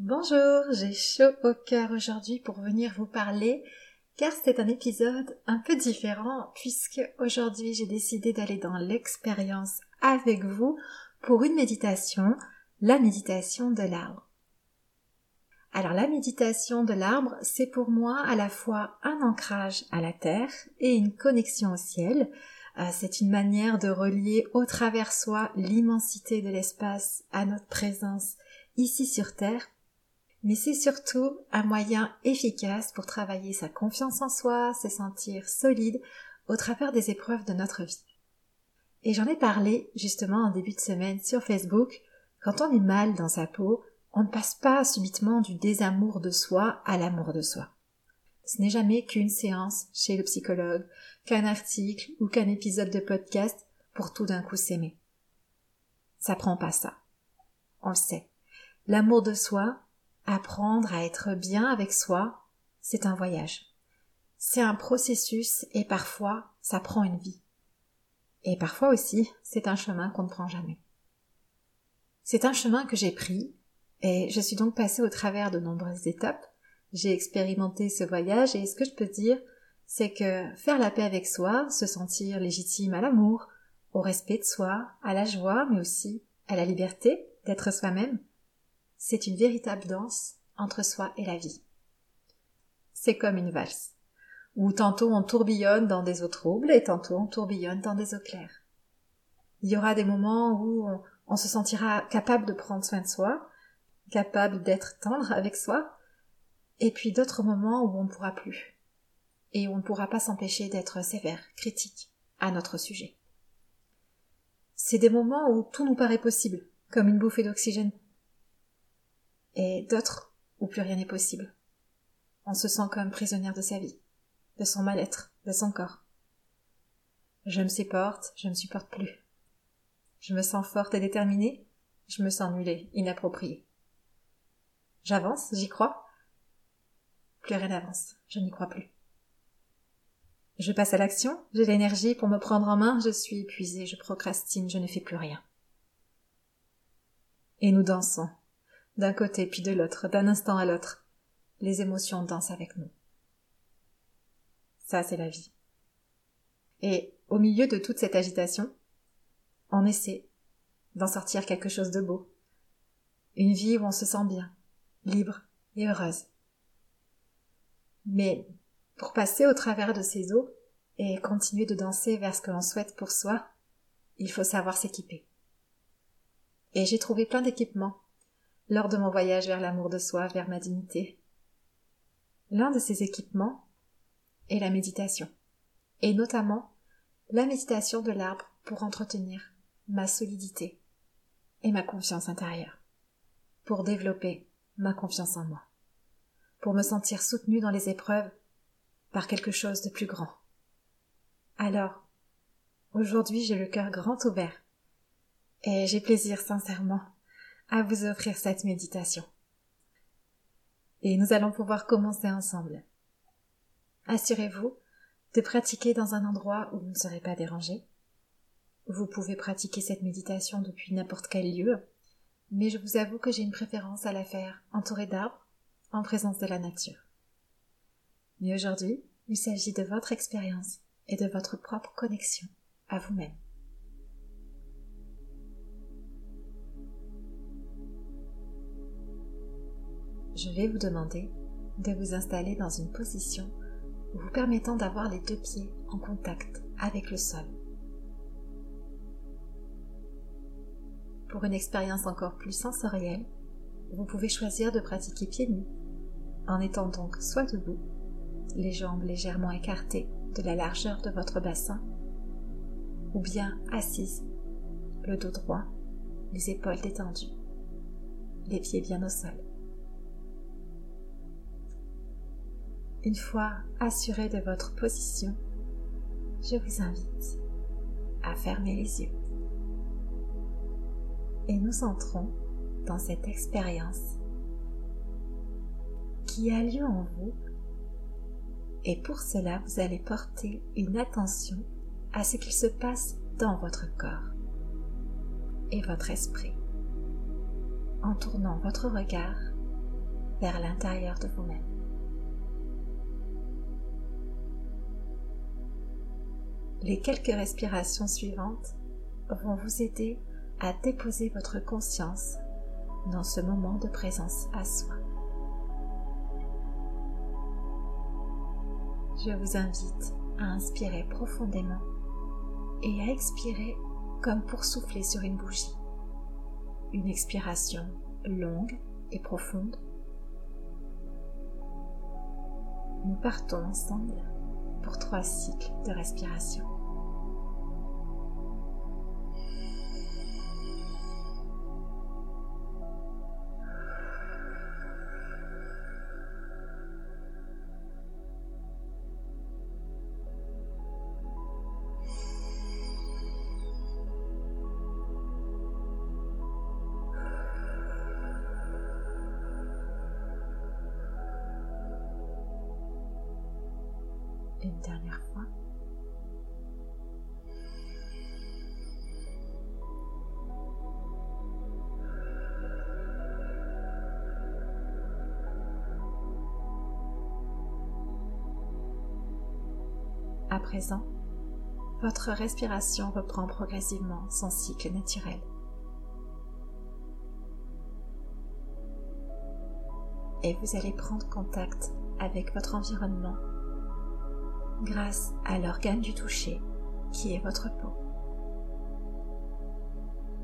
Bonjour, j'ai chaud au cœur aujourd'hui pour venir vous parler car c'est un épisode un peu différent puisque aujourd'hui j'ai décidé d'aller dans l'expérience avec vous pour une méditation, la méditation de l'arbre. Alors la méditation de l'arbre, c'est pour moi à la fois un ancrage à la terre et une connexion au ciel. Euh, c'est une manière de relier au travers soi l'immensité de l'espace à notre présence ici sur terre mais c'est surtout un moyen efficace pour travailler sa confiance en soi, se sentir solide au travers des épreuves de notre vie. Et j'en ai parlé justement en début de semaine sur Facebook, quand on est mal dans sa peau, on ne passe pas subitement du désamour de soi à l'amour de soi. Ce n'est jamais qu'une séance chez le psychologue, qu'un article ou qu'un épisode de podcast pour tout d'un coup s'aimer. Ça prend pas ça. On le sait. L'amour de soi, Apprendre à être bien avec soi, c'est un voyage. C'est un processus et parfois ça prend une vie. Et parfois aussi, c'est un chemin qu'on ne prend jamais. C'est un chemin que j'ai pris et je suis donc passée au travers de nombreuses étapes. J'ai expérimenté ce voyage et ce que je peux dire, c'est que faire la paix avec soi, se sentir légitime à l'amour, au respect de soi, à la joie, mais aussi à la liberté d'être soi-même, c'est une véritable danse entre soi et la vie. C'est comme une valse, où tantôt on tourbillonne dans des eaux troubles et tantôt on tourbillonne dans des eaux claires. Il y aura des moments où on, se sentira capable de prendre soin de soi, capable d'être tendre avec soi, et puis d'autres moments où on ne pourra plus, et on ne pourra pas s'empêcher d'être sévère, critique à notre sujet. C'est des moments où tout nous paraît possible, comme une bouffée d'oxygène et d'autres où plus rien n'est possible. On se sent comme prisonnière de sa vie, de son mal-être, de son corps. Je me supporte, je ne supporte plus. Je me sens forte et déterminée, je me sens nulle inappropriée. J'avance, j'y crois. Plus rien n'avance, je n'y crois plus. Je passe à l'action, j'ai l'énergie pour me prendre en main, je suis épuisée, je procrastine, je ne fais plus rien. Et nous dansons, d'un côté puis de l'autre, d'un instant à l'autre. Les émotions dansent avec nous. Ça, c'est la vie. Et au milieu de toute cette agitation, on essaie d'en sortir quelque chose de beau. Une vie où on se sent bien, libre et heureuse. Mais pour passer au travers de ces eaux et continuer de danser vers ce que l'on souhaite pour soi, il faut savoir s'équiper. Et j'ai trouvé plein d'équipements lors de mon voyage vers l'amour de soi, vers ma dignité. L'un de ces équipements est la méditation, et notamment la méditation de l'arbre pour entretenir ma solidité et ma confiance intérieure, pour développer ma confiance en moi, pour me sentir soutenue dans les épreuves par quelque chose de plus grand. Alors, aujourd'hui j'ai le cœur grand ouvert, et j'ai plaisir sincèrement à vous offrir cette méditation. Et nous allons pouvoir commencer ensemble. Assurez-vous de pratiquer dans un endroit où vous ne serez pas dérangé. Vous pouvez pratiquer cette méditation depuis n'importe quel lieu, mais je vous avoue que j'ai une préférence à la faire entourée d'arbres, en présence de la nature. Mais aujourd'hui, il s'agit de votre expérience et de votre propre connexion à vous-même. Je vais vous demander de vous installer dans une position vous permettant d'avoir les deux pieds en contact avec le sol. Pour une expérience encore plus sensorielle, vous pouvez choisir de pratiquer pieds nus, en étant donc soit debout, les jambes légèrement écartées de la largeur de votre bassin, ou bien assise, le dos droit, les épaules détendues, les pieds bien au sol. Une fois assuré de votre position, je vous invite à fermer les yeux. Et nous entrons dans cette expérience qui a lieu en vous. Et pour cela, vous allez porter une attention à ce qu'il se passe dans votre corps et votre esprit en tournant votre regard vers l'intérieur de vous-même. Les quelques respirations suivantes vont vous aider à déposer votre conscience dans ce moment de présence à soi. Je vous invite à inspirer profondément et à expirer comme pour souffler sur une bougie. Une expiration longue et profonde. Nous partons ensemble pour trois cycles de respiration. Une dernière fois. À présent, votre respiration reprend progressivement son cycle naturel. Et vous allez prendre contact avec votre environnement grâce à l'organe du toucher qui est votre peau.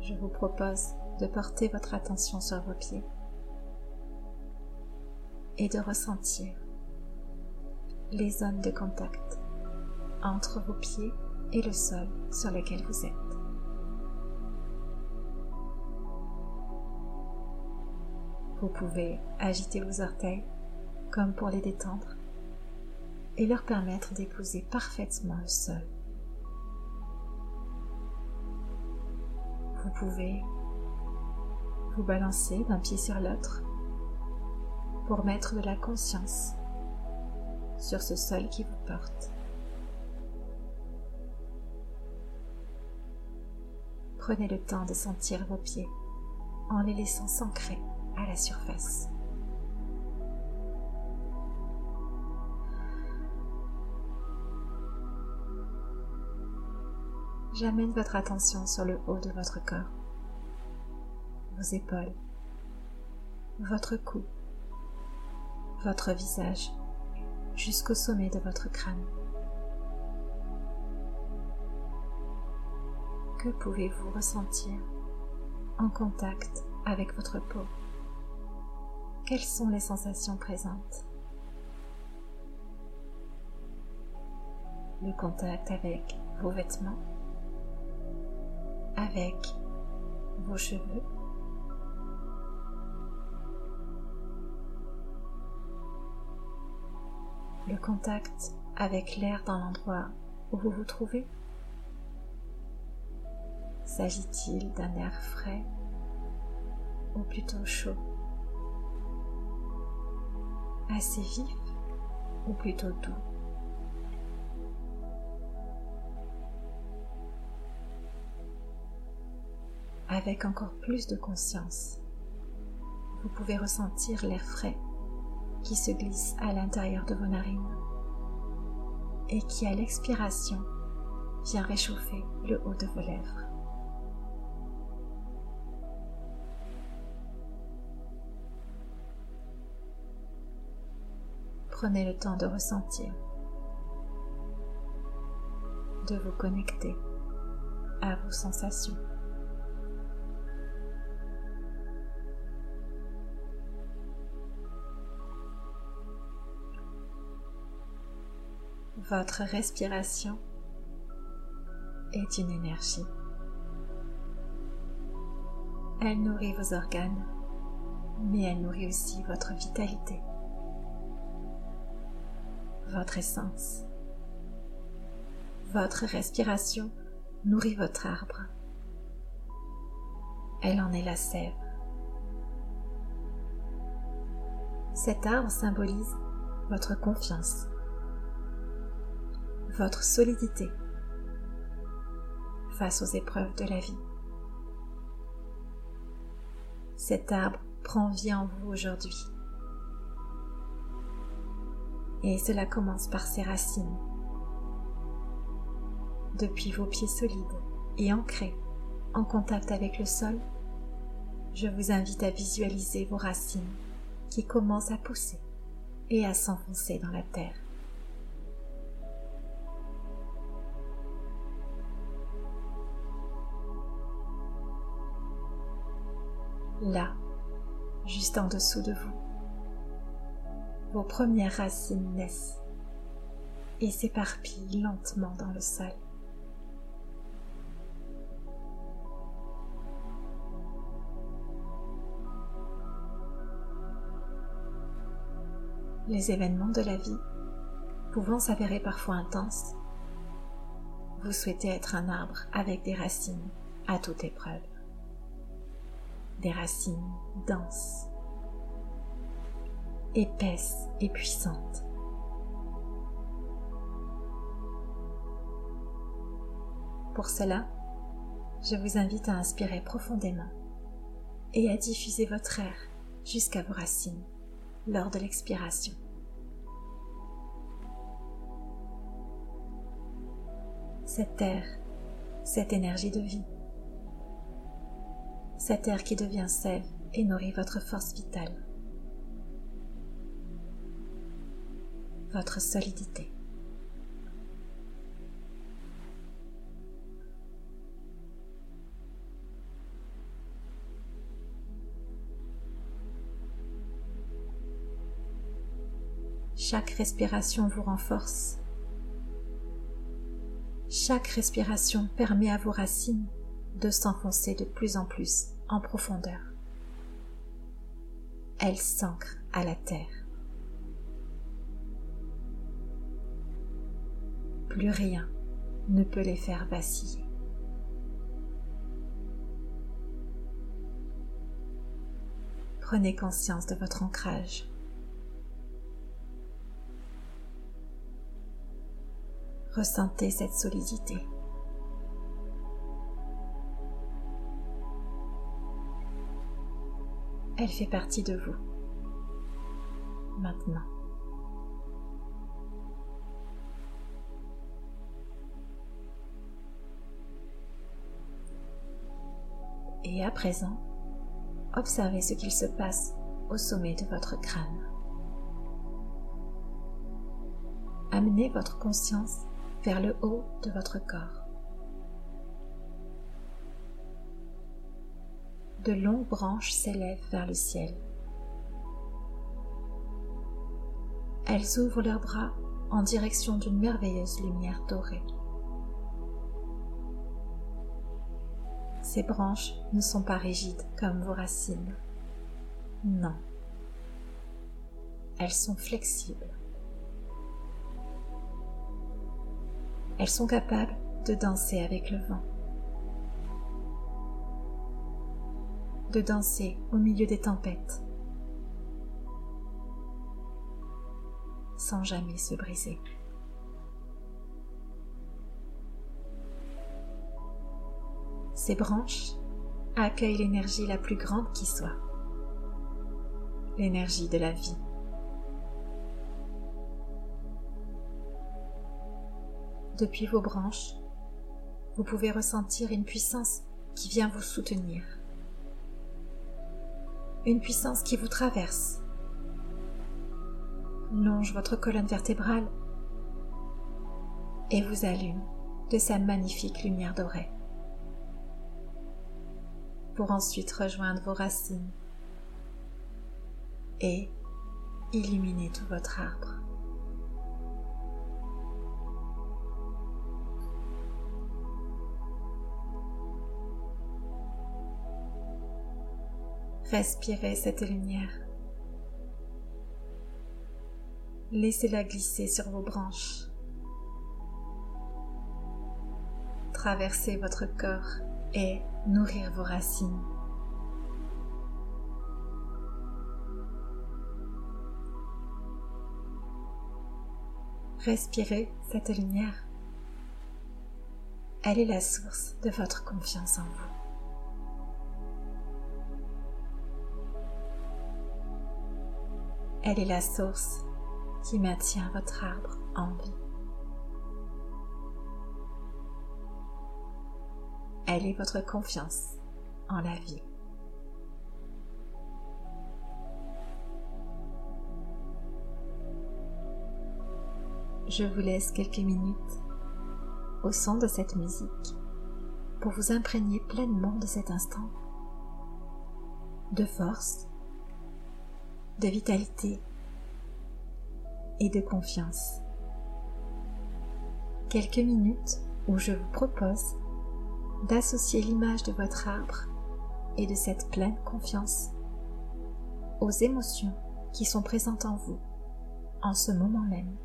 Je vous propose de porter votre attention sur vos pieds et de ressentir les zones de contact entre vos pieds et le sol sur lequel vous êtes. Vous pouvez agiter vos orteils comme pour les détendre et leur permettre d'épouser parfaitement le sol. Vous pouvez vous balancer d'un pied sur l'autre pour mettre de la conscience sur ce sol qui vous porte. Prenez le temps de sentir vos pieds en les laissant s'ancrer à la surface. J'amène votre attention sur le haut de votre corps, vos épaules, votre cou, votre visage, jusqu'au sommet de votre crâne. Que pouvez-vous ressentir en contact avec votre peau? Quelles sont les sensations présentes? Le contact avec vos vêtements avec vos cheveux. Le contact avec l'air dans l'endroit où vous vous trouvez. S'agit-il d'un air frais ou plutôt chaud? Assez vif ou plutôt doux? Avec encore plus de conscience. Vous pouvez ressentir l'air frais qui se glisse à l'intérieur de vos narines et qui à l'expiration vient réchauffer le haut de vos lèvres. Prenez le temps de ressentir, de vous connecter à vos sensations. Votre respiration est une énergie. Elle nourrit vos organes, mais elle nourrit aussi votre vitalité, votre essence. Votre respiration nourrit votre arbre. Elle en est la sève. Cet arbre symbolise votre confiance, votre solidité face aux épreuves de la vie. Cet arbre prend vie en vous aujourd'hui Et cela commence par ses racines. Depuis vos pieds solides et ancrés en contact avec le sol, je vous invite à visualiser vos racines qui commencent à pousser et à s'enfoncer dans la terre. Là, juste en dessous de vous, vos premières racines naissent et s'éparpillent lentement dans le sol. les événements de la vie, pouvant s'avérer parfois intenses, vous souhaitez être un arbre avec des racines à toute épreuve. Des racines denses, épaisses et puissantes. Pour cela, je vous invite à inspirer profondément et à diffuser votre air jusqu'à vos racines lors de l'expiration. Cette air, cette énergie de vie, cet air qui devient sève et nourrit votre force vitale, votre solidité. Chaque respiration vous renforce. Chaque respiration permet à vos racines de s'enfoncer de plus en plus en profondeur. Elles s'ancrent à la terre. Plus rien ne peut les faire vaciller. Prenez conscience de votre ancrage. Ressentez cette solidité. Elle fait partie de vous. Maintenant. Et à présent, observez ce qu'il se passe au sommet de votre crâne. Amenez votre conscience vers le haut de votre corps. De longues branches s'élèvent vers le ciel. Elles ouvrent leurs bras en direction d'une merveilleuse lumière dorée. Ces branches ne sont pas rigides comme vos racines. Non. Elles sont flexibles. Elles sont capables de danser avec le vent, danser au milieu des tempêtes, sans jamais se briser. Ces branches accueillent l'énergie la plus grande qui soit, l'énergie de la vie. depuis vos branches, vous pouvez ressentir une puissance qui vient vous soutenir. Une puissance qui vous traverse, longe votre colonne vertébrale et vous allume de sa magnifique lumière dorée pour ensuite rejoindre vos racines et illuminer tout votre arbre. Respirez cette lumière. Laissez-la glisser sur vos branches. Traverser votre corps et nourrir vos racines. Respirez cette lumière. Elle est la source de votre confiance en vous. Elle est la source qui maintient votre arbre en vie. Elle est votre confiance en la vie. Je vous laisse quelques minutes au son de cette musique pour vous imprégner pleinement de cet instant de force, de vitalité et de confiance. Quelques minutes où je vous propose d'associer l'image de votre arbre et de cette pleine confiance aux émotions qui sont présentes en vous en ce moment même.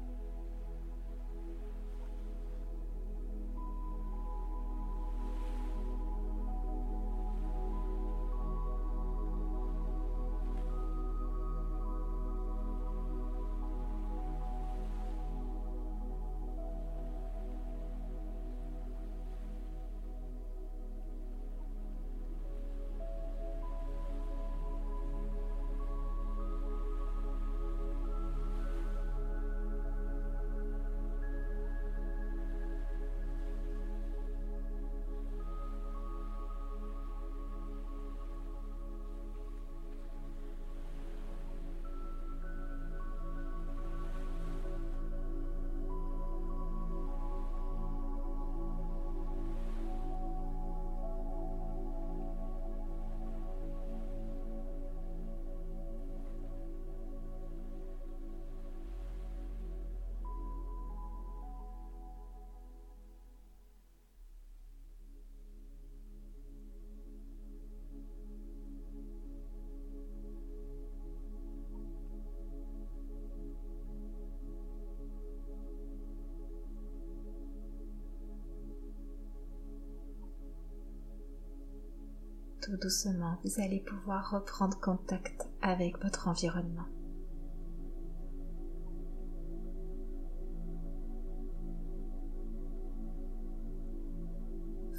Tout doucement, vous allez pouvoir reprendre contact avec votre environnement.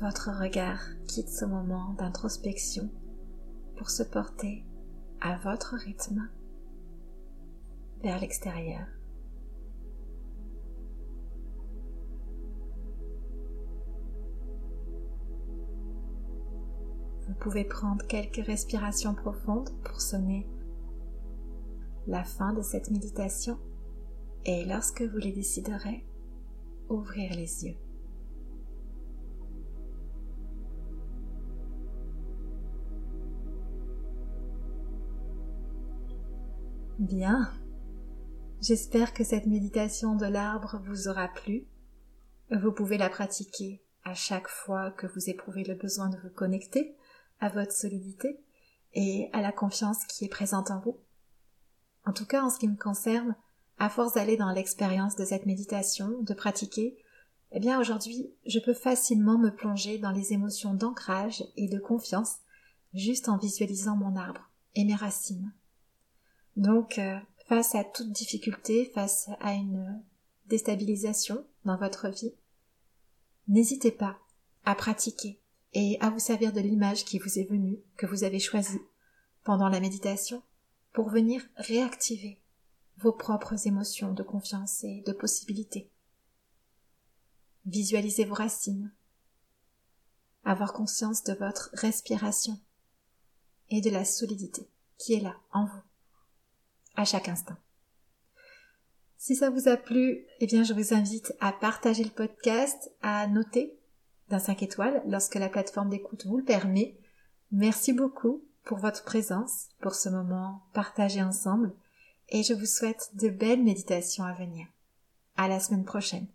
Votre regard quitte ce moment d'introspection pour se porter à votre rythme vers l'extérieur. Vous pouvez prendre quelques respirations profondes pour sonner la fin de cette méditation et lorsque vous les déciderez, ouvrir les yeux. Bien, j'espère que cette méditation de l'arbre vous aura plu. Vous pouvez la pratiquer à chaque fois que vous éprouvez le besoin de vous connecter à votre solidité et à la confiance qui est présente en vous. En tout cas, en ce qui me concerne, à force d'aller dans l'expérience de cette méditation, de pratiquer, eh bien aujourd'hui, je peux facilement me plonger dans les émotions d'ancrage et de confiance juste en visualisant mon arbre et mes racines. Donc, euh, face à toute difficulté, face à une déstabilisation dans votre vie, n'hésitez pas à pratiquer, et à vous servir de l'image qui vous est venue, que vous avez choisie pendant la méditation, pour venir réactiver vos propres émotions de confiance et de possibilité. Visualisez vos racines, avoir conscience de votre respiration et de la solidité qui est là en vous, à chaque instant. Si ça vous a plu, eh bien, je vous invite à partager le podcast, à noter d'un 5 étoiles lorsque la plateforme d'écoute vous le permet. Merci beaucoup pour votre présence, pour ce moment partagé ensemble et je vous souhaite de belles méditations à venir. À la semaine prochaine.